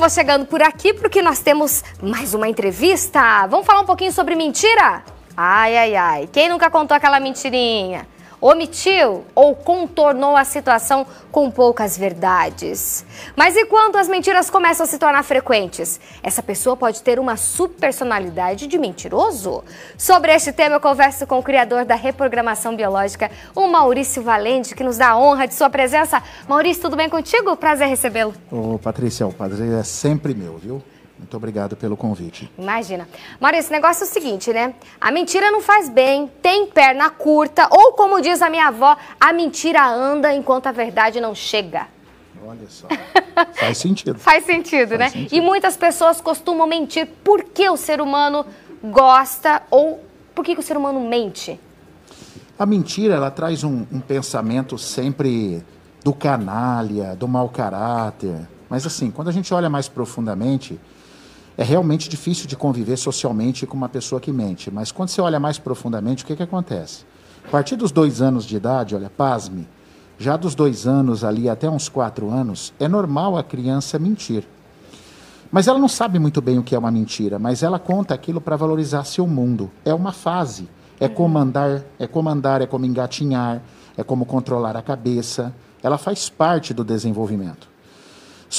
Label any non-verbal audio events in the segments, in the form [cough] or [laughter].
vou chegando por aqui porque nós temos mais uma entrevista. Vamos falar um pouquinho sobre mentira? Ai, ai, ai. Quem nunca contou aquela mentirinha? Omitiu ou contornou a situação com poucas verdades. Mas e quando as mentiras começam a se tornar frequentes? Essa pessoa pode ter uma subpersonalidade de mentiroso? Sobre este tema, eu converso com o criador da reprogramação biológica, o Maurício Valente, que nos dá a honra de sua presença. Maurício, tudo bem contigo? Prazer recebê-lo. Ô, Patrícia, o prazer é sempre meu, viu? Muito obrigado pelo convite. Imagina. Maurício, esse negócio é o seguinte, né? A mentira não faz bem, tem perna curta, ou como diz a minha avó, a mentira anda enquanto a verdade não chega. Olha só. [laughs] Faz sentido. Faz sentido, Faz né? Sentido. E muitas pessoas costumam mentir. Por que o ser humano gosta ou por que, que o ser humano mente? A mentira, ela traz um, um pensamento sempre do canalha, do mau caráter. Mas assim, quando a gente olha mais profundamente, é realmente difícil de conviver socialmente com uma pessoa que mente. Mas quando você olha mais profundamente, o que, que acontece? A partir dos dois anos de idade, olha, pasme, já dos dois anos ali até uns quatro anos, é normal a criança mentir. Mas ela não sabe muito bem o que é uma mentira, mas ela conta aquilo para valorizar seu mundo. É uma fase. É uhum. comandar, é comandar, é como engatinhar, é como controlar a cabeça. Ela faz parte do desenvolvimento.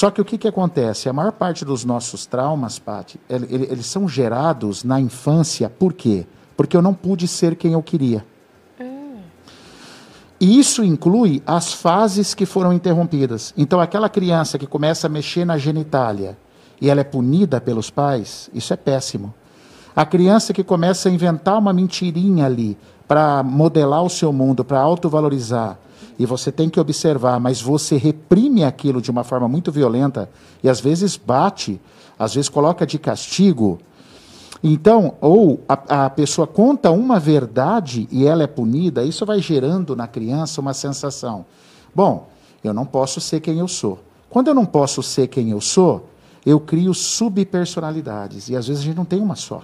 Só que o que, que acontece? A maior parte dos nossos traumas, Pati, eles são gerados na infância. Por quê? Porque eu não pude ser quem eu queria. E isso inclui as fases que foram interrompidas. Então, aquela criança que começa a mexer na genitália e ela é punida pelos pais, isso é péssimo. A criança que começa a inventar uma mentirinha ali para modelar o seu mundo, para autovalorizar, e você tem que observar, mas você reprime aquilo de uma forma muito violenta e às vezes bate, às vezes coloca de castigo. Então, ou a, a pessoa conta uma verdade e ela é punida, isso vai gerando na criança uma sensação: bom, eu não posso ser quem eu sou. Quando eu não posso ser quem eu sou, eu crio subpersonalidades e às vezes a gente não tem uma só.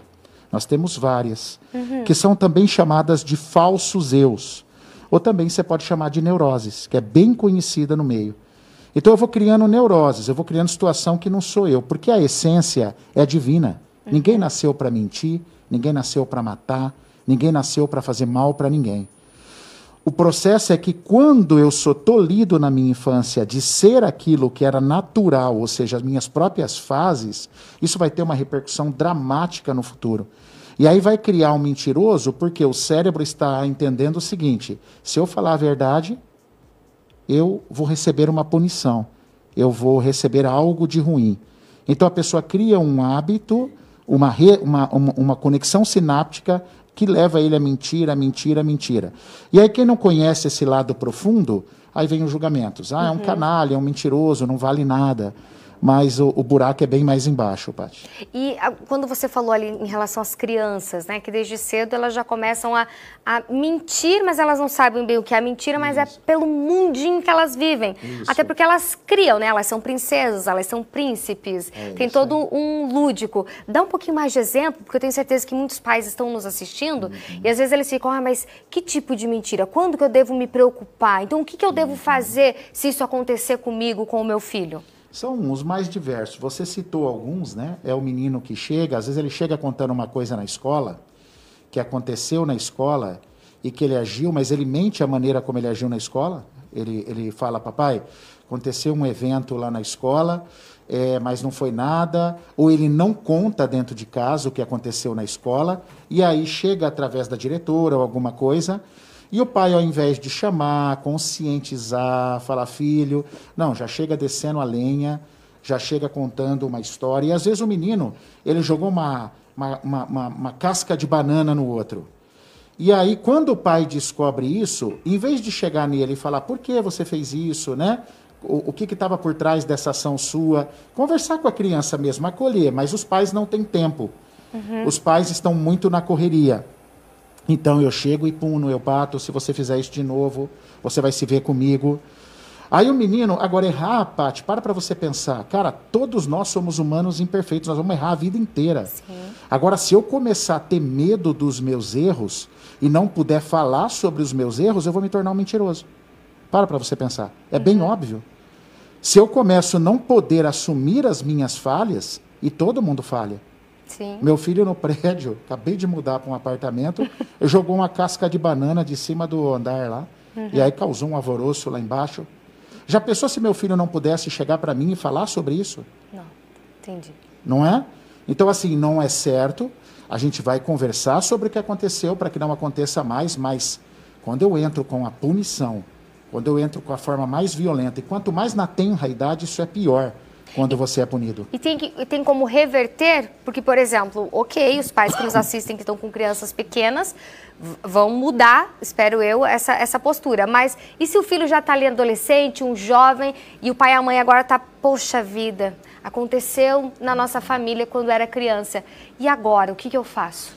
Nós temos várias, uhum. que são também chamadas de falsos eus. Ou também você pode chamar de neuroses, que é bem conhecida no meio. Então eu vou criando neuroses, eu vou criando situação que não sou eu, porque a essência é divina. Uhum. Ninguém nasceu para mentir, ninguém nasceu para matar, ninguém nasceu para fazer mal para ninguém. O processo é que quando eu sou tolhido na minha infância de ser aquilo que era natural, ou seja, as minhas próprias fases, isso vai ter uma repercussão dramática no futuro. E aí vai criar um mentiroso porque o cérebro está entendendo o seguinte: se eu falar a verdade, eu vou receber uma punição, eu vou receber algo de ruim. Então a pessoa cria um hábito, uma, re, uma, uma, uma conexão sináptica que leva ele a mentira, a mentira, a mentira. E aí quem não conhece esse lado profundo, aí vem os julgamentos. Ah, é um uhum. canalha, é um mentiroso, não vale nada mas o, o, buraco é bem mais embaixo, Paty. E a, quando você falou ali em relação às crianças, né, que desde cedo elas já começam a, a mentir, mas elas não sabem bem o que é mentira, mas é Isso. é pelo mundinho que elas vivem. Isso. Até porque elas criam, né? Elas são princesas, elas são príncipes, é tem todo é. um lúdico. Dá um pouquinho mais de exemplo, porque eu tenho certeza que muitos pais estão nos assistindo uhum. e às vezes eles ficam, ah, mas que tipo de mentira? Quando que eu devo me preocupar? Então o que, que eu devo uhum. fazer se isso acontecer comigo, com o meu filho? São os mais diversos. Você citou alguns, né? É o menino que chega, às vezes ele chega contando uma coisa na escola, que aconteceu na escola e que ele agiu, mas ele mente a maneira como ele agiu na escola. Ele, ele fala, papai, aconteceu um evento lá na escola, é, mas não foi nada, ou ele não conta dentro de casa o que aconteceu na escola, e aí chega através da diretora ou alguma coisa, e o pai, ao invés de chamar, conscientizar, falar, filho, não, já chega descendo a lenha, já chega contando uma história. E às vezes o menino, ele jogou uma, uma, uma, uma, casca de banana no outro. E aí, quando o pai descobre isso, em vez de chegar nele e falar, por que você fez isso, né? O, o que estava por trás dessa ação sua? Conversar com a criança mesmo, acolher, mas os pais não têm tempo. Uhum. Os pais estão muito na correria. Então eu chego e puno, eu bato, se você fizer isso de novo, você vai se ver comigo. Aí o menino, agora errar, Paty, para para você pensar. Cara, todos nós somos humanos imperfeitos, nós vamos errar a vida inteira. Sim. Agora, se eu começar a ter medo dos meus erros e não puder falar sobre os meus erros, eu vou me tornar um mentiroso. Para para você pensar. É uhum. bem óbvio. Se eu começo a não poder assumir as minhas falhas, e todo mundo falha. Sim. Meu filho no prédio, [laughs] acabei de mudar para um apartamento, [laughs] jogou uma casca de banana de cima do andar lá, uhum. e aí causou um alvoroço lá embaixo. Já pensou se meu filho não pudesse chegar para mim e falar sobre isso? Não, entendi. Não é? Então, assim, não é certo. A gente vai conversar sobre o que aconteceu para que não aconteça mais, mas quando eu entro com a punição, quando eu entro com a forma mais violenta, e quanto mais na tenra idade, isso é pior quando você é punido. E tem, que, tem como reverter? Porque, por exemplo, ok, os pais que nos assistem que estão com crianças pequenas vão mudar, espero eu, essa, essa postura. Mas e se o filho já está ali adolescente, um jovem, e o pai e a mãe agora está, poxa vida, aconteceu na nossa família quando era criança. E agora, o que, que eu faço?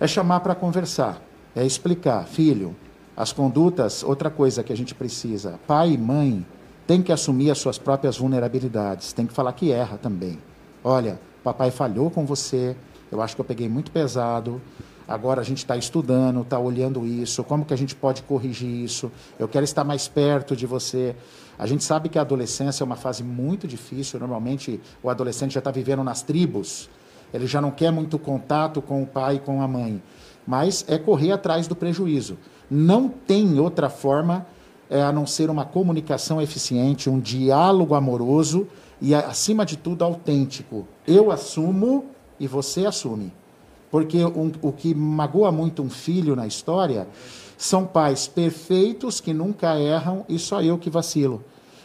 É chamar para conversar, é explicar, filho, as condutas, outra coisa que a gente precisa, pai e mãe tem que assumir as suas próprias vulnerabilidades, tem que falar que erra também. Olha, papai falhou com você, eu acho que eu peguei muito pesado, agora a gente está estudando, está olhando isso, como que a gente pode corrigir isso, eu quero estar mais perto de você. A gente sabe que a adolescência é uma fase muito difícil, normalmente o adolescente já está vivendo nas tribos, ele já não quer muito contato com o pai e com a mãe, mas é correr atrás do prejuízo. Não tem outra forma é, a não ser uma comunicação eficiente, um diálogo amoroso e, acima de tudo, autêntico. Eu assumo e você assume. Porque um, o que magoa muito um filho na história são pais perfeitos que nunca erram e só eu que vacilo.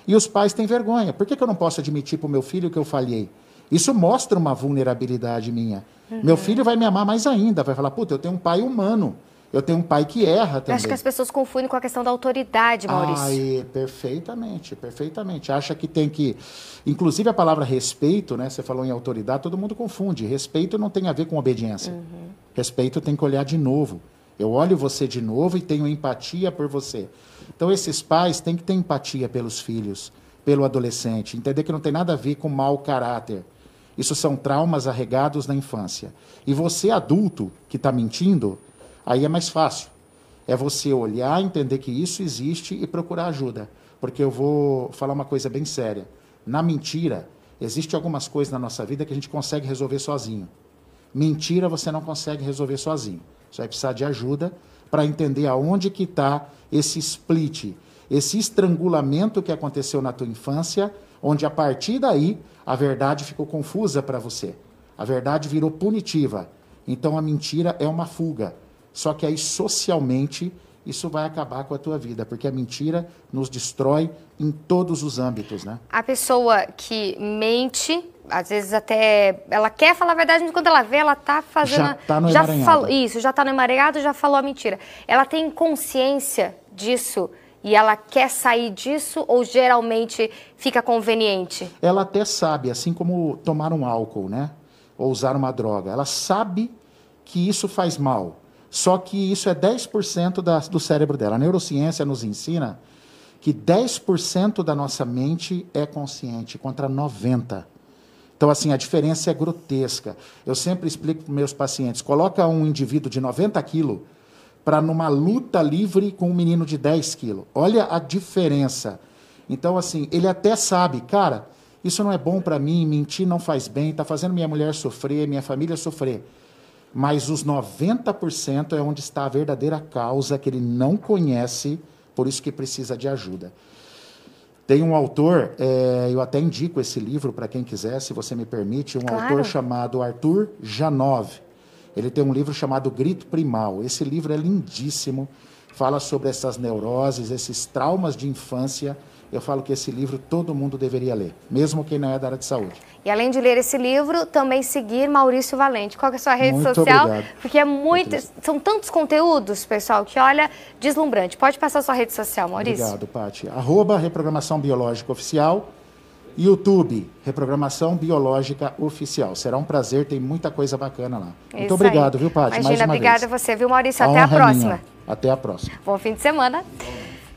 E os pais têm vergonha. Por que, que eu não posso admitir para o meu filho que eu falhei? Isso mostra uma vulnerabilidade minha. Uhum. Meu filho vai me amar mais ainda, vai falar: puta, eu tenho um pai humano. Eu tenho um pai que erra também. Eu acho que as pessoas confundem com a questão da autoridade, Maurício. Ai, perfeitamente, perfeitamente. Acha que tem que. Inclusive a palavra respeito, né? Você falou em autoridade, todo mundo confunde. Respeito não tem a ver com obediência. Uhum. Respeito tem que olhar de novo. Eu olho você de novo e tenho empatia por você. Então esses pais têm que ter empatia pelos filhos, pelo adolescente, entender que não tem nada a ver com mau caráter. Isso são traumas arregados na infância. E você adulto que está mentindo, Aí é mais fácil. É você olhar, entender que isso existe e procurar ajuda. Porque eu vou falar uma coisa bem séria. Na mentira, existe algumas coisas na nossa vida que a gente consegue resolver sozinho. Mentira você não consegue resolver sozinho. Você vai precisar de ajuda para entender aonde que está esse split, esse estrangulamento que aconteceu na tua infância, onde a partir daí a verdade ficou confusa para você. A verdade virou punitiva. Então a mentira é uma fuga. Só que aí socialmente isso vai acabar com a tua vida, porque a mentira nos destrói em todos os âmbitos, né? A pessoa que mente, às vezes até ela quer falar a verdade, mas quando ela vê, ela tá fazendo já tá no já falou isso, já tá no emaranhado, já falou a mentira. Ela tem consciência disso e ela quer sair disso ou geralmente fica conveniente? Ela até sabe, assim como tomar um álcool, né? Ou usar uma droga. Ela sabe que isso faz mal só que isso é 10% da, do cérebro dela. A neurociência nos ensina que 10% da nossa mente é consciente, contra 90%. Então, assim, a diferença é grotesca. Eu sempre explico para meus pacientes: coloca um indivíduo de 90 quilos para numa luta livre com um menino de 10 quilos. Olha a diferença. Então, assim, ele até sabe, cara, isso não é bom para mim, mentir não faz bem, está fazendo minha mulher sofrer, minha família sofrer mas os 90% é onde está a verdadeira causa que ele não conhece, por isso que precisa de ajuda. Tem um autor, é, eu até indico esse livro para quem quiser, se você me permite, um claro. autor chamado Arthur Janov. Ele tem um livro chamado Grito Primal. Esse livro é lindíssimo, fala sobre essas neuroses, esses traumas de infância eu falo que esse livro todo mundo deveria ler, mesmo quem não é da área de saúde. E além de ler esse livro, também seguir Maurício Valente. Qual é a sua rede muito social? Obrigado. Porque é muito, são tantos conteúdos, pessoal, que olha, deslumbrante. Pode passar a sua rede social, Maurício. Obrigado, Paty. Arroba Reprogramação Biológica Oficial. YouTube, Reprogramação Biológica Oficial. Será um prazer, tem muita coisa bacana lá. Isso Muito obrigado, aí. viu, Paty? Imagina, Mais uma obrigada vez. a você, viu, Maurício? Até a, a próxima. Até a próxima. Bom fim de semana.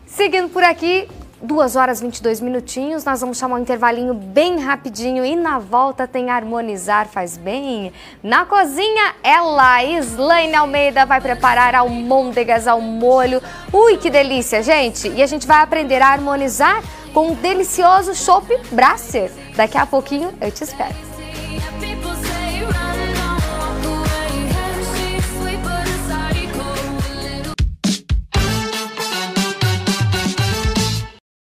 Seguindo por aqui, 2 horas 22 minutinhos, nós vamos chamar um intervalinho bem rapidinho e na volta tem Harmonizar Faz Bem. Na cozinha, ela, Slaine Almeida, vai preparar almôndegas ao molho. Ui, que delícia, gente! E a gente vai aprender a harmonizar com um delicioso chopp Brasser. Daqui a pouquinho eu te espero.